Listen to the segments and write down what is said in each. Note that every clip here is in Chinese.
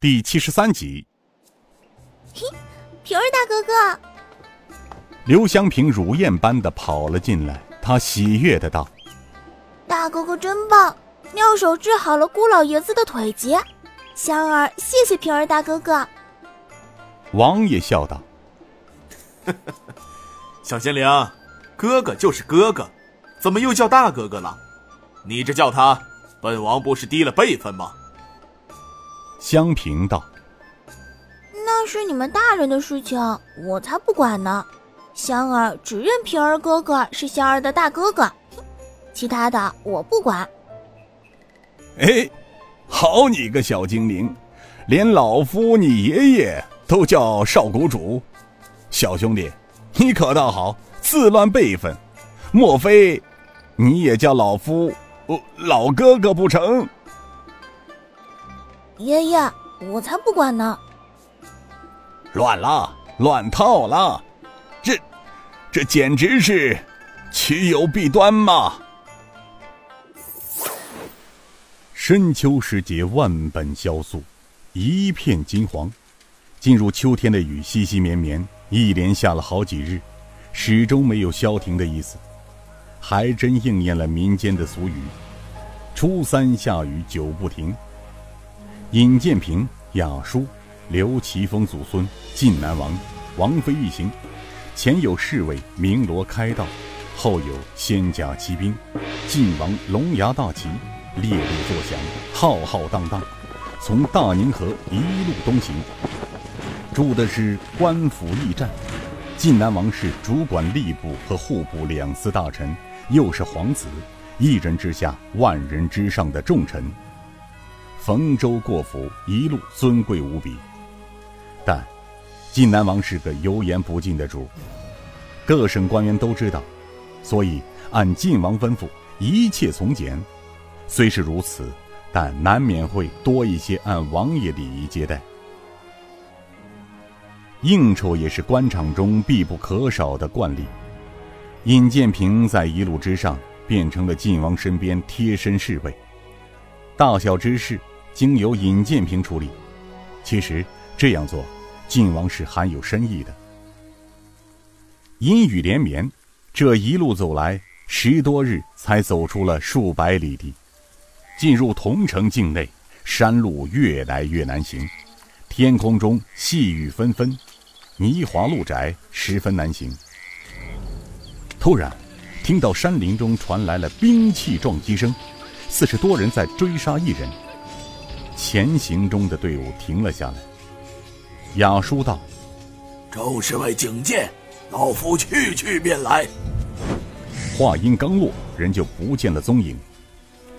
第七十三集。嘿，平儿大哥哥！刘香平如燕般的跑了进来，他喜悦的道：“大哥哥真棒，妙手治好了姑老爷子的腿疾。香儿，谢谢平儿大哥哥。”王爷笑道：“小仙灵，哥哥就是哥哥，怎么又叫大哥哥了？你这叫他，本王不是低了辈分吗？”香平道：“那是你们大人的事情，我才不管呢。香儿只认平儿哥哥是香儿的大哥哥，其他的我不管。”哎，好你个小精灵，连老夫你爷爷都叫少谷主，小兄弟，你可倒好，自乱辈分。莫非你也叫老夫老哥哥不成？爷爷，我才不管呢！乱了，乱套了，这，这简直是岂有弊端嘛！深秋时节，万本萧素，一片金黄。进入秋天的雨，淅淅绵绵，一连下了好几日，始终没有消停的意思，还真应验了民间的俗语：“初三下雨久不停。”尹建平、雅叔、刘奇峰祖孙晋南王王妃一行，前有侍卫鸣锣开道，后有仙甲骑兵，晋王龙牙大旗猎猎作响，浩浩荡荡，从大宁河一路东行。住的是官府驿站，晋南王是主管吏部和户部两司大臣，又是皇子，一人之下，万人之上的重臣。逢州过府，一路尊贵无比。但，晋南王是个油盐不进的主，各省官员都知道，所以按晋王吩咐，一切从简。虽是如此，但难免会多一些按王爷礼仪接待。应酬也是官场中必不可少的惯例。尹建平在一路之上，变成了晋王身边贴身侍卫，大小之事。经由尹建平处理，其实这样做，晋王是含有深意的。阴雨连绵，这一路走来十多日，才走出了数百里地，进入桐城境内，山路越来越难行，天空中细雨纷纷，泥滑路窄，十分难行。突然，听到山林中传来了兵器撞击声，似是多人在追杀一人。前行中的队伍停了下来。雅叔道：“周侍卫警戒，老夫去去便来。”话音刚落，人就不见了踪影。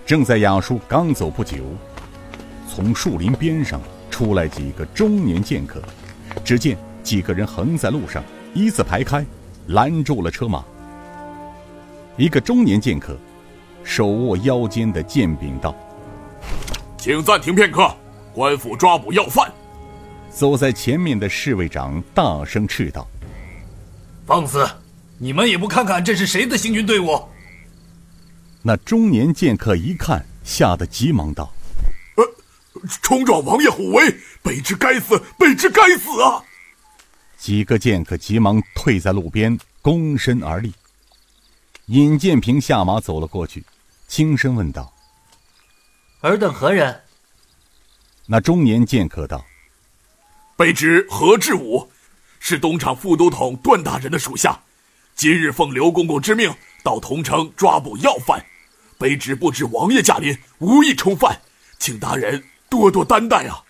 正在雅叔刚走不久，从树林边上出来几个中年剑客。只见几个人横在路上，一字排开，拦住了车马。一个中年剑客手握腰间的剑柄道。请暂停片刻，官府抓捕要犯。走在前面的侍卫长大声斥道：“放肆！你们也不看看这是谁的行军队伍？”那中年剑客一看，吓得急忙道：“呃，冲撞王爷虎威，卑职该死，卑职该死啊！”几个剑客急忙退在路边，躬身而立。尹建平下马走了过去，轻声问道。尔等何人？那中年剑客道：“卑职何志武，是东厂副都统段大人的属下。今日奉刘公公之命到桐城抓捕要犯，卑职不知王爷驾临，无意冲犯，请大人多多担待啊。”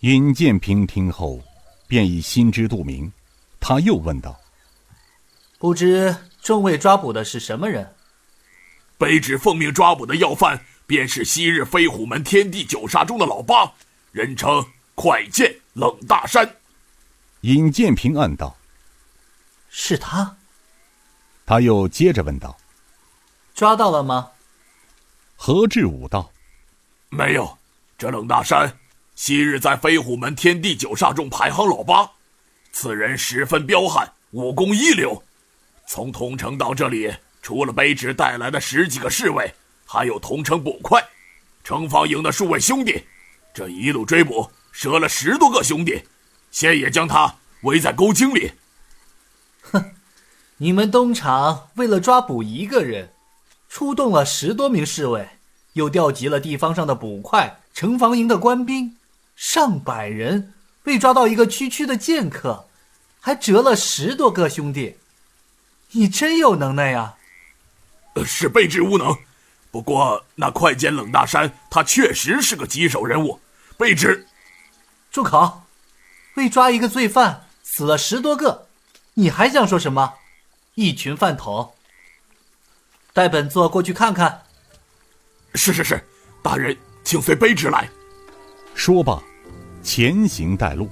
尹建平听后，便已心知肚明。他又问道：“不知众位抓捕的是什么人？”卑职奉命抓捕的要犯。便是昔日飞虎门天地九杀中的老八，人称快剑冷大山。尹建平暗道：“是他。”他又接着问道：“抓到了吗？”何志武道：“没有。这冷大山昔日在飞虎门天地九煞中排行老八，此人十分彪悍，武功一流。从桐城到这里，除了卑职带来的十几个侍卫。”还有同城捕快，城防营的数位兄弟，这一路追捕，折了十多个兄弟，现也将他围在沟井里。哼，你们东厂为了抓捕一个人，出动了十多名侍卫，又调集了地方上的捕快、城防营的官兵，上百人为抓到一个区区的剑客，还折了十多个兄弟。你真有能耐呀！是卑职无能，不过那快监冷大山，他确实是个棘手人物。卑职，住口！为抓一个罪犯，死了十多个，你还想说什么？一群饭桶！带本座过去看看。是是是，大人，请随卑职来。说罢，前行带路，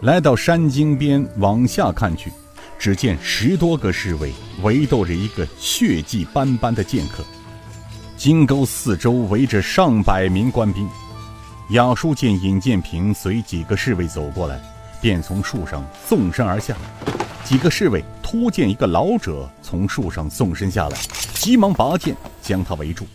来到山经边，往下看去。只见十多个侍卫围斗着一个血迹斑斑的剑客，金沟四周围着上百名官兵。雅叔见尹建平随几个侍卫走过来，便从树上纵身而下。几个侍卫突见一个老者从树上纵身下来，急忙拔剑将他围住。